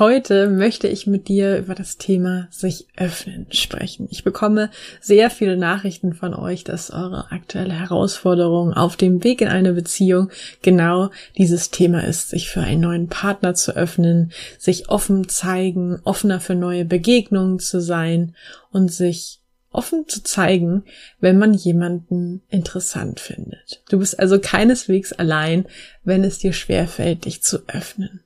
Heute möchte ich mit dir über das Thema sich öffnen sprechen. Ich bekomme sehr viele Nachrichten von euch, dass eure aktuelle Herausforderung auf dem Weg in eine Beziehung genau dieses Thema ist, sich für einen neuen Partner zu öffnen, sich offen zeigen, offener für neue Begegnungen zu sein und sich offen zu zeigen, wenn man jemanden interessant findet. Du bist also keineswegs allein, wenn es dir schwerfällt, dich zu öffnen.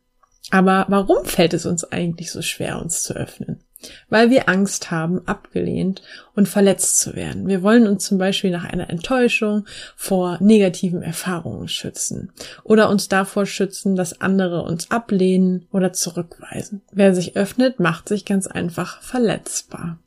Aber warum fällt es uns eigentlich so schwer, uns zu öffnen? Weil wir Angst haben, abgelehnt und verletzt zu werden. Wir wollen uns zum Beispiel nach einer Enttäuschung vor negativen Erfahrungen schützen oder uns davor schützen, dass andere uns ablehnen oder zurückweisen. Wer sich öffnet, macht sich ganz einfach verletzbar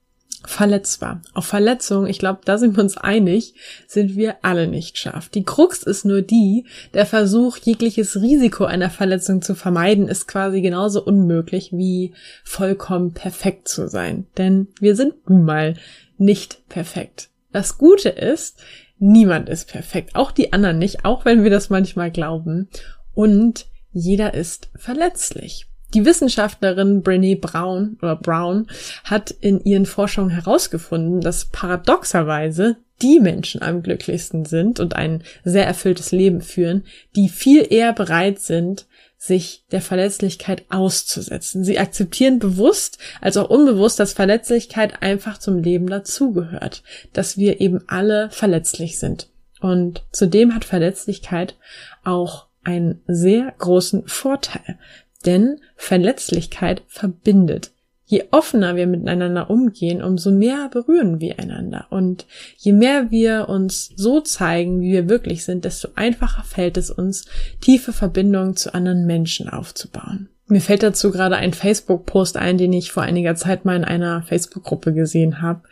verletzbar. Auf Verletzung, ich glaube, da sind wir uns einig, sind wir alle nicht scharf. Die Krux ist nur die, der Versuch, jegliches Risiko einer Verletzung zu vermeiden, ist quasi genauso unmöglich wie vollkommen perfekt zu sein. Denn wir sind nun mal nicht perfekt. Das Gute ist, niemand ist perfekt. Auch die anderen nicht, auch wenn wir das manchmal glauben. Und jeder ist verletzlich. Die Wissenschaftlerin Brené Brown oder Brown hat in ihren Forschungen herausgefunden, dass paradoxerweise die Menschen am glücklichsten sind und ein sehr erfülltes Leben führen, die viel eher bereit sind, sich der Verletzlichkeit auszusetzen. Sie akzeptieren bewusst als auch unbewusst, dass Verletzlichkeit einfach zum Leben dazugehört, dass wir eben alle verletzlich sind. Und zudem hat Verletzlichkeit auch einen sehr großen Vorteil. Denn Verletzlichkeit verbindet. Je offener wir miteinander umgehen, umso mehr berühren wir einander. Und je mehr wir uns so zeigen, wie wir wirklich sind, desto einfacher fällt es uns, tiefe Verbindungen zu anderen Menschen aufzubauen. Mir fällt dazu gerade ein Facebook-Post ein, den ich vor einiger Zeit mal in einer Facebook-Gruppe gesehen habe.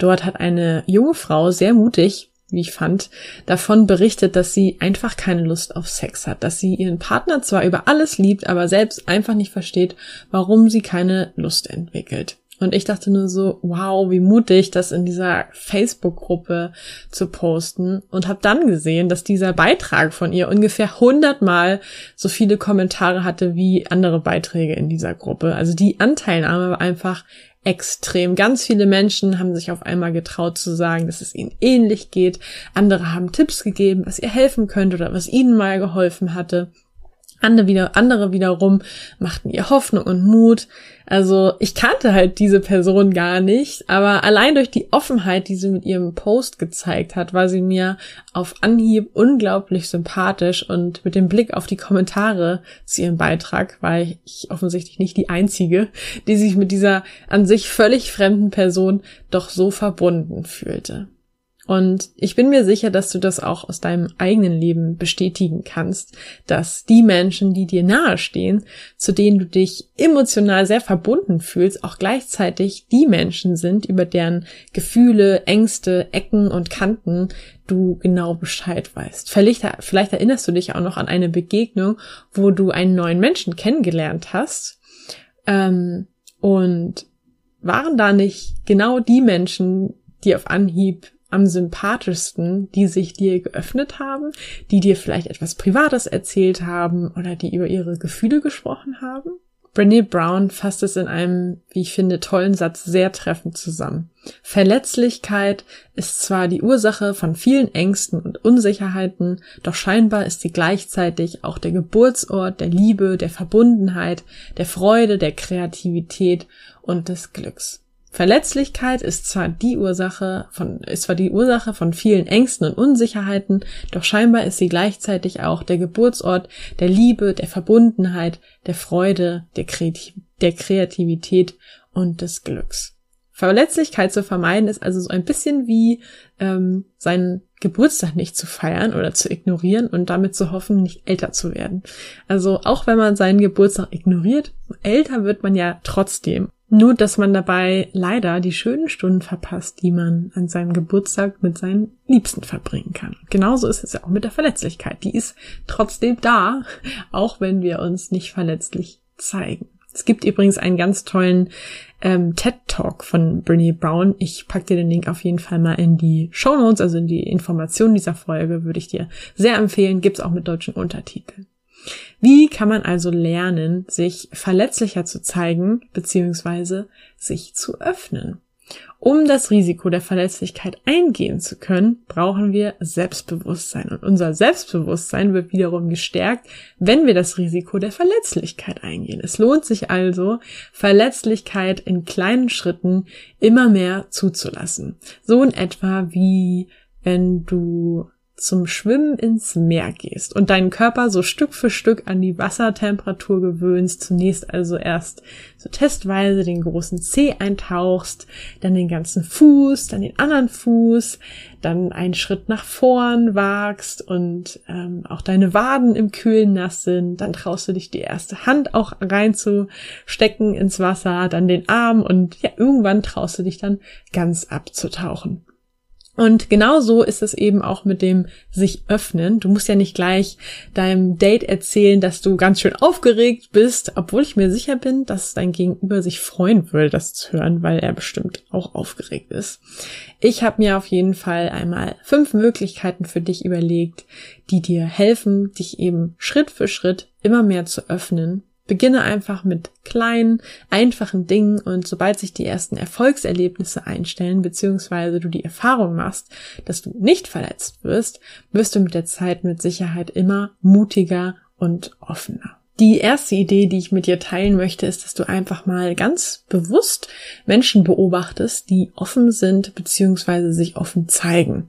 Dort hat eine junge Frau sehr mutig wie ich fand, davon berichtet, dass sie einfach keine Lust auf Sex hat, dass sie ihren Partner zwar über alles liebt, aber selbst einfach nicht versteht, warum sie keine Lust entwickelt. Und ich dachte nur so, wow, wie mutig, das in dieser Facebook-Gruppe zu posten. Und habe dann gesehen, dass dieser Beitrag von ihr ungefähr hundertmal so viele Kommentare hatte wie andere Beiträge in dieser Gruppe. Also die Anteilnahme war einfach extrem. Ganz viele Menschen haben sich auf einmal getraut zu sagen, dass es ihnen ähnlich geht. Andere haben Tipps gegeben, was ihr helfen könnte oder was ihnen mal geholfen hatte. Andere, wieder, andere wiederum machten ihr Hoffnung und Mut. Also ich kannte halt diese Person gar nicht, aber allein durch die Offenheit, die sie mit ihrem Post gezeigt hat, war sie mir auf Anhieb unglaublich sympathisch und mit dem Blick auf die Kommentare zu ihrem Beitrag war ich offensichtlich nicht die einzige, die sich mit dieser an sich völlig fremden Person doch so verbunden fühlte. Und ich bin mir sicher, dass du das auch aus deinem eigenen Leben bestätigen kannst, dass die Menschen, die dir nahestehen, zu denen du dich emotional sehr verbunden fühlst, auch gleichzeitig die Menschen sind, über deren Gefühle, Ängste, Ecken und Kanten du genau Bescheid weißt. Vielleicht, vielleicht erinnerst du dich auch noch an eine Begegnung, wo du einen neuen Menschen kennengelernt hast. Ähm, und waren da nicht genau die Menschen, die auf Anhieb am sympathischsten, die sich dir geöffnet haben, die dir vielleicht etwas Privates erzählt haben oder die über ihre Gefühle gesprochen haben? Brené Brown fasst es in einem, wie ich finde, tollen Satz sehr treffend zusammen. Verletzlichkeit ist zwar die Ursache von vielen Ängsten und Unsicherheiten, doch scheinbar ist sie gleichzeitig auch der Geburtsort der Liebe, der Verbundenheit, der Freude, der Kreativität und des Glücks. Verletzlichkeit ist zwar die Ursache von, ist zwar die Ursache von vielen Ängsten und Unsicherheiten, doch scheinbar ist sie gleichzeitig auch der Geburtsort der Liebe, der Verbundenheit, der Freude, der, Kreativ der Kreativität und des Glücks. Verletzlichkeit zu vermeiden ist also so ein bisschen wie ähm, seinen Geburtstag nicht zu feiern oder zu ignorieren und damit zu hoffen, nicht älter zu werden. Also auch wenn man seinen Geburtstag ignoriert, älter wird man ja trotzdem. Nur, dass man dabei leider die schönen Stunden verpasst, die man an seinem Geburtstag mit seinen Liebsten verbringen kann. Genauso ist es ja auch mit der Verletzlichkeit. Die ist trotzdem da, auch wenn wir uns nicht verletzlich zeigen. Es gibt übrigens einen ganz tollen ähm, TED Talk von Brene Brown. Ich pack dir den Link auf jeden Fall mal in die Show Notes, also in die Informationen dieser Folge, würde ich dir sehr empfehlen. Gibt's auch mit deutschen Untertiteln. Wie kann man also lernen, sich verletzlicher zu zeigen, beziehungsweise sich zu öffnen? Um das Risiko der Verletzlichkeit eingehen zu können, brauchen wir Selbstbewusstsein. Und unser Selbstbewusstsein wird wiederum gestärkt, wenn wir das Risiko der Verletzlichkeit eingehen. Es lohnt sich also, Verletzlichkeit in kleinen Schritten immer mehr zuzulassen. So in etwa wie wenn du zum Schwimmen ins Meer gehst und deinen Körper so Stück für Stück an die Wassertemperatur gewöhnst, zunächst also erst so testweise den großen Zeh eintauchst, dann den ganzen Fuß, dann den anderen Fuß, dann einen Schritt nach vorn wagst und ähm, auch deine Waden im Kühlen nass sind, dann traust du dich die erste Hand auch reinzustecken ins Wasser, dann den Arm und ja, irgendwann traust du dich dann ganz abzutauchen. Und genau so ist es eben auch mit dem sich öffnen. Du musst ja nicht gleich deinem Date erzählen, dass du ganz schön aufgeregt bist, obwohl ich mir sicher bin, dass dein Gegenüber sich freuen würde, das zu hören, weil er bestimmt auch aufgeregt ist. Ich habe mir auf jeden Fall einmal fünf Möglichkeiten für dich überlegt, die dir helfen, dich eben Schritt für Schritt immer mehr zu öffnen Beginne einfach mit kleinen, einfachen Dingen und sobald sich die ersten Erfolgserlebnisse einstellen, beziehungsweise du die Erfahrung machst, dass du nicht verletzt wirst, wirst du mit der Zeit mit Sicherheit immer mutiger und offener. Die erste Idee, die ich mit dir teilen möchte, ist, dass du einfach mal ganz bewusst Menschen beobachtest, die offen sind beziehungsweise sich offen zeigen.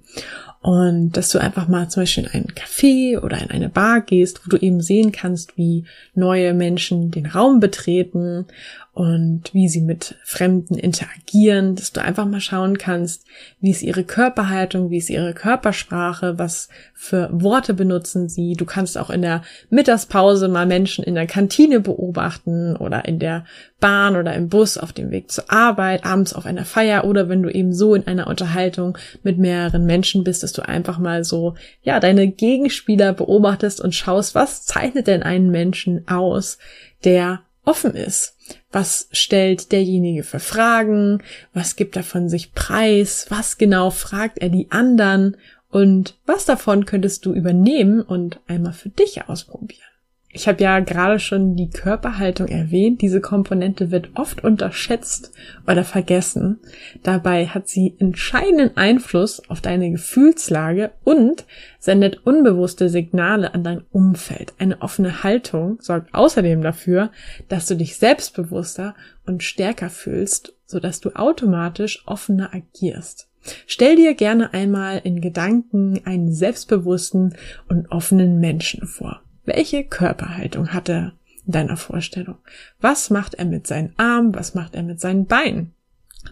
Und dass du einfach mal zum Beispiel in einen Café oder in eine Bar gehst, wo du eben sehen kannst, wie neue Menschen den Raum betreten und wie sie mit Fremden interagieren, dass du einfach mal schauen kannst, wie ist ihre Körperhaltung, wie ist ihre Körpersprache, was für Worte benutzen sie. Du kannst auch in der Mittagspause mal Menschen in der Kantine beobachten oder in der Bahn oder im Bus auf dem Weg zur Arbeit, abends auf einer Feier oder wenn du eben so in einer Unterhaltung mit mehreren Menschen bist, dass du einfach mal so, ja, deine Gegenspieler beobachtest und schaust, was zeichnet denn einen Menschen aus, der offen ist. Was stellt derjenige für Fragen? Was gibt er von sich preis? Was genau fragt er die anderen? Und was davon könntest du übernehmen und einmal für dich ausprobieren? Ich habe ja gerade schon die Körperhaltung erwähnt. Diese Komponente wird oft unterschätzt oder vergessen. Dabei hat sie entscheidenden Einfluss auf deine Gefühlslage und sendet unbewusste Signale an dein Umfeld. Eine offene Haltung sorgt außerdem dafür, dass du dich selbstbewusster und stärker fühlst, sodass du automatisch offener agierst. Stell dir gerne einmal in Gedanken einen selbstbewussten und offenen Menschen vor. Welche Körperhaltung hat er in deiner Vorstellung? Was macht er mit seinen Armen? Was macht er mit seinen Beinen?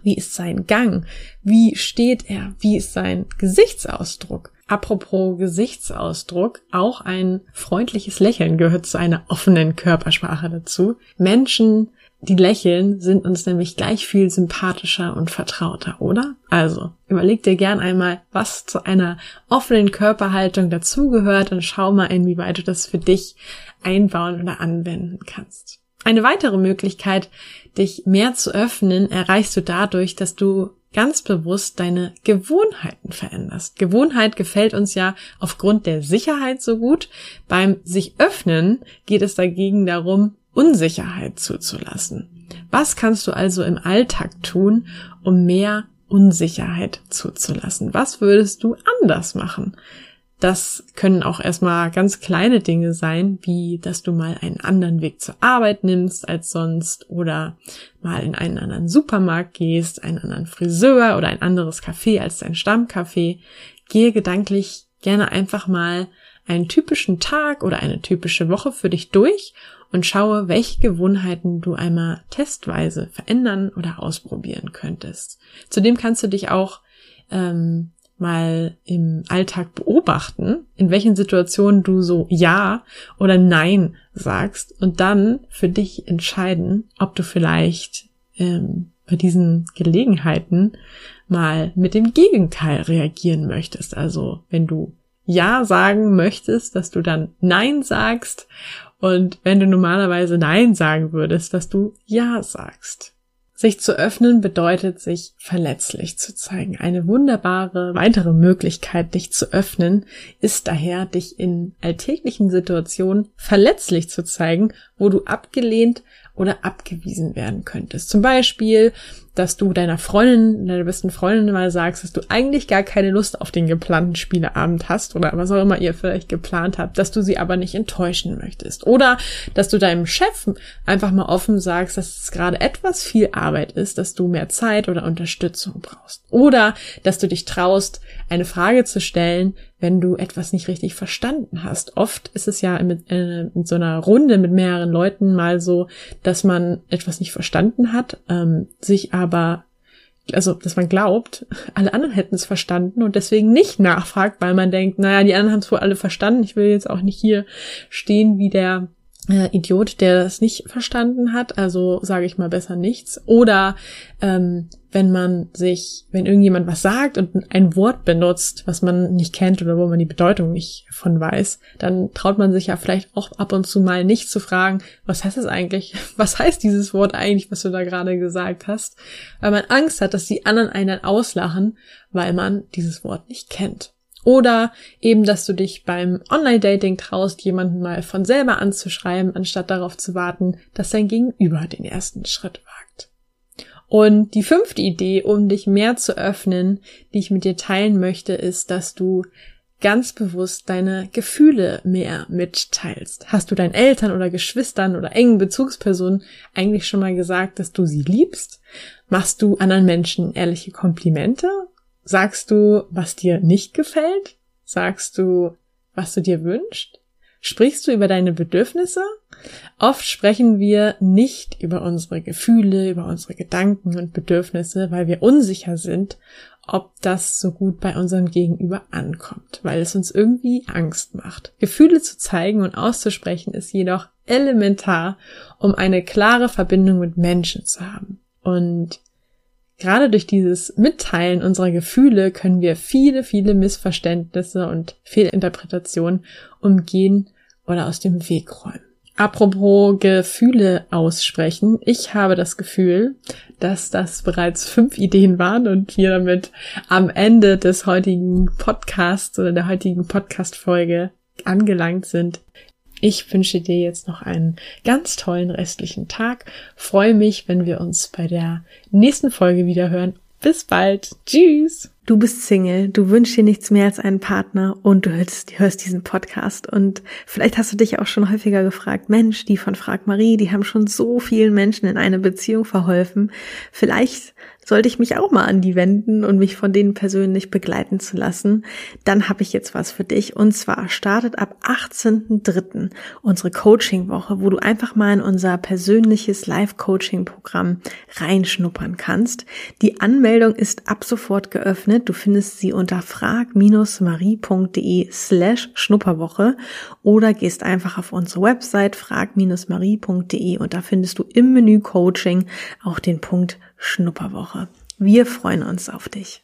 Wie ist sein Gang? Wie steht er? Wie ist sein Gesichtsausdruck? Apropos Gesichtsausdruck, auch ein freundliches Lächeln gehört zu einer offenen Körpersprache dazu. Menschen die lächeln, sind uns nämlich gleich viel sympathischer und vertrauter, oder? Also, überleg dir gern einmal, was zu einer offenen Körperhaltung dazugehört und schau mal, inwieweit du das für dich einbauen oder anwenden kannst. Eine weitere Möglichkeit, dich mehr zu öffnen, erreichst du dadurch, dass du ganz bewusst deine Gewohnheiten veränderst. Gewohnheit gefällt uns ja aufgrund der Sicherheit so gut. Beim sich öffnen geht es dagegen darum, Unsicherheit zuzulassen. Was kannst du also im Alltag tun, um mehr Unsicherheit zuzulassen? Was würdest du anders machen? Das können auch erstmal ganz kleine Dinge sein, wie dass du mal einen anderen Weg zur Arbeit nimmst als sonst oder mal in einen anderen Supermarkt gehst, einen anderen Friseur oder ein anderes Café als dein Stammcafé. Gehe gedanklich gerne einfach mal einen typischen Tag oder eine typische Woche für dich durch und schaue, welche Gewohnheiten du einmal testweise verändern oder ausprobieren könntest. Zudem kannst du dich auch ähm, mal im Alltag beobachten, in welchen Situationen du so Ja oder Nein sagst und dann für dich entscheiden, ob du vielleicht ähm, bei diesen Gelegenheiten mal mit dem Gegenteil reagieren möchtest. Also wenn du Ja sagen möchtest, dass du dann Nein sagst und wenn du normalerweise Nein sagen würdest, dass du Ja sagst. Sich zu öffnen bedeutet, sich verletzlich zu zeigen. Eine wunderbare weitere Möglichkeit, dich zu öffnen, ist daher, dich in alltäglichen Situationen verletzlich zu zeigen, wo du abgelehnt oder abgewiesen werden könntest. Zum Beispiel, dass du deiner Freundin, deiner besten Freundin mal sagst, dass du eigentlich gar keine Lust auf den geplanten Spieleabend hast oder was auch immer ihr vielleicht geplant habt, dass du sie aber nicht enttäuschen möchtest. Oder dass du deinem Chef einfach mal offen sagst, dass es gerade etwas viel Arbeit ist, dass du mehr Zeit oder Unterstützung brauchst. Oder dass du dich traust, eine Frage zu stellen, wenn du etwas nicht richtig verstanden hast. Oft ist es ja mit, äh, in so einer Runde mit mehreren Leuten mal so, dass man etwas nicht verstanden hat, ähm, sich aber also dass man glaubt, alle anderen hätten es verstanden und deswegen nicht nachfragt, weil man denkt, naja, die anderen haben es wohl alle verstanden. Ich will jetzt auch nicht hier stehen wie der äh, Idiot, der das nicht verstanden hat, also sage ich mal besser nichts. Oder ähm, wenn man sich, wenn irgendjemand was sagt und ein Wort benutzt, was man nicht kennt oder wo man die Bedeutung nicht von weiß, dann traut man sich ja vielleicht auch ab und zu mal nicht zu fragen, was heißt das eigentlich? Was heißt dieses Wort eigentlich, was du da gerade gesagt hast? Weil man Angst hat, dass die anderen einen dann auslachen, weil man dieses Wort nicht kennt. Oder eben, dass du dich beim Online-Dating traust, jemanden mal von selber anzuschreiben, anstatt darauf zu warten, dass dein Gegenüber den ersten Schritt wagt. Und die fünfte Idee, um dich mehr zu öffnen, die ich mit dir teilen möchte, ist, dass du ganz bewusst deine Gefühle mehr mitteilst. Hast du deinen Eltern oder Geschwistern oder engen Bezugspersonen eigentlich schon mal gesagt, dass du sie liebst? Machst du anderen Menschen ehrliche Komplimente Sagst du, was dir nicht gefällt? Sagst du, was du dir wünschst? Sprichst du über deine Bedürfnisse? Oft sprechen wir nicht über unsere Gefühle, über unsere Gedanken und Bedürfnisse, weil wir unsicher sind, ob das so gut bei unserem Gegenüber ankommt, weil es uns irgendwie Angst macht. Gefühle zu zeigen und auszusprechen ist jedoch elementar, um eine klare Verbindung mit Menschen zu haben. Und Gerade durch dieses Mitteilen unserer Gefühle können wir viele, viele Missverständnisse und Fehlinterpretationen umgehen oder aus dem Weg räumen. Apropos Gefühle aussprechen. Ich habe das Gefühl, dass das bereits fünf Ideen waren und wir damit am Ende des heutigen Podcasts oder der heutigen Podcast-Folge angelangt sind. Ich wünsche dir jetzt noch einen ganz tollen restlichen Tag. Freue mich, wenn wir uns bei der nächsten Folge wieder hören. Bis bald. Tschüss. Du bist Single, du wünschst dir nichts mehr als einen Partner und du hörst, hörst, diesen Podcast. Und vielleicht hast du dich auch schon häufiger gefragt, Mensch, die von Frag Marie, die haben schon so vielen Menschen in eine Beziehung verholfen. Vielleicht sollte ich mich auch mal an die wenden und mich von denen persönlich begleiten zu lassen, dann habe ich jetzt was für dich. Und zwar startet ab 18.03. unsere Coaching-Woche, wo du einfach mal in unser persönliches Live-Coaching-Programm reinschnuppern kannst. Die Anmeldung ist ab sofort geöffnet. Du findest sie unter frag-marie.de slash Schnupperwoche oder gehst einfach auf unsere Website frag-marie.de und da findest du im Menü Coaching auch den Punkt Schnupperwoche. Wir freuen uns auf dich.